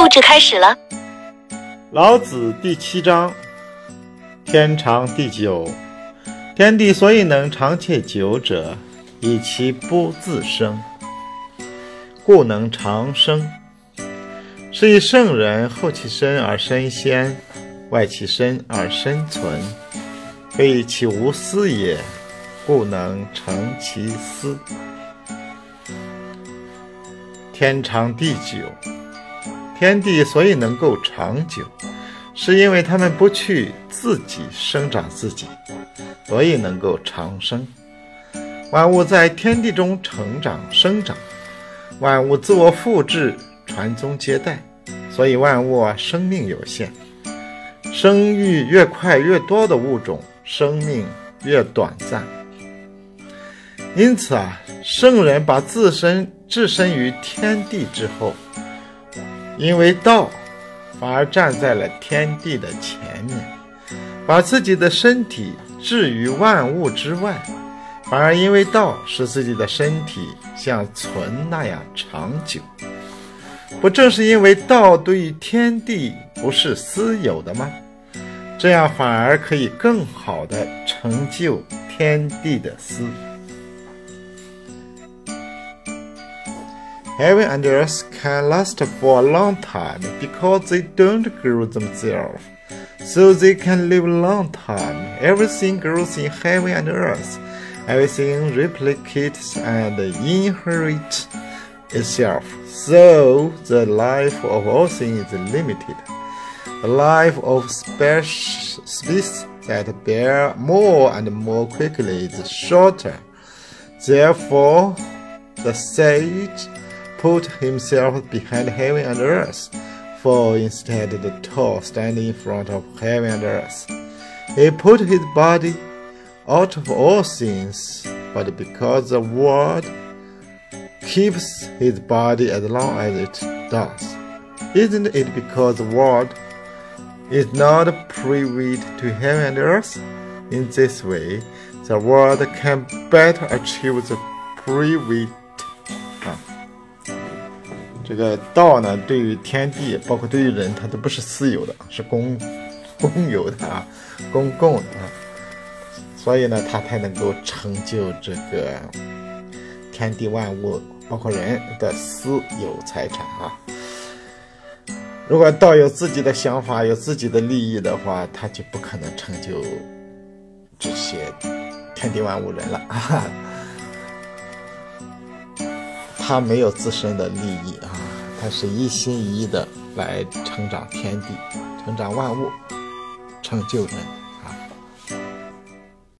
录制开始了。老子第七章：天长地久。天地所以能长且久者，以其不自生，故能长生。是以圣人后其身而身先，外其身而身存，非以其无私也，故能成其私。天长地久，天地所以能够长久，是因为他们不去自己生长自己，所以能够长生。万物在天地中成长生长，万物自我复制、传宗接代，所以万物生命有限。生育越快越多的物种，生命越短暂。因此啊，圣人把自身。置身于天地之后，因为道，反而站在了天地的前面，把自己的身体置于万物之外，反而因为道，使自己的身体像存那样长久。不正是因为道对于天地不是私有的吗？这样反而可以更好的成就天地的私。Heaven and earth can last for a long time because they don't grow themselves. So they can live a long time. Everything grows in heaven and earth. Everything replicates and inherits itself. So the life of all things is limited. The life of species that bear more and more quickly is shorter. Therefore, the sage put himself behind heaven and earth, for instead the tall standing in front of heaven and earth. He put his body out of all things, but because the world keeps his body as long as it does. Isn't it because the world is not privy to heaven and earth? In this way, the world can better achieve the privy 这个道呢，对于天地，包括对于人，它都不是私有的，是公 公有的啊，公共的，所以呢，它才能够成就这个天地万物，包括人的私有财产啊。如果道有自己的想法，有自己的利益的话，他就不可能成就这些天地万物人了啊。他没有自身的利益啊，他是一心一意的来成长天地，成长万物，成就人。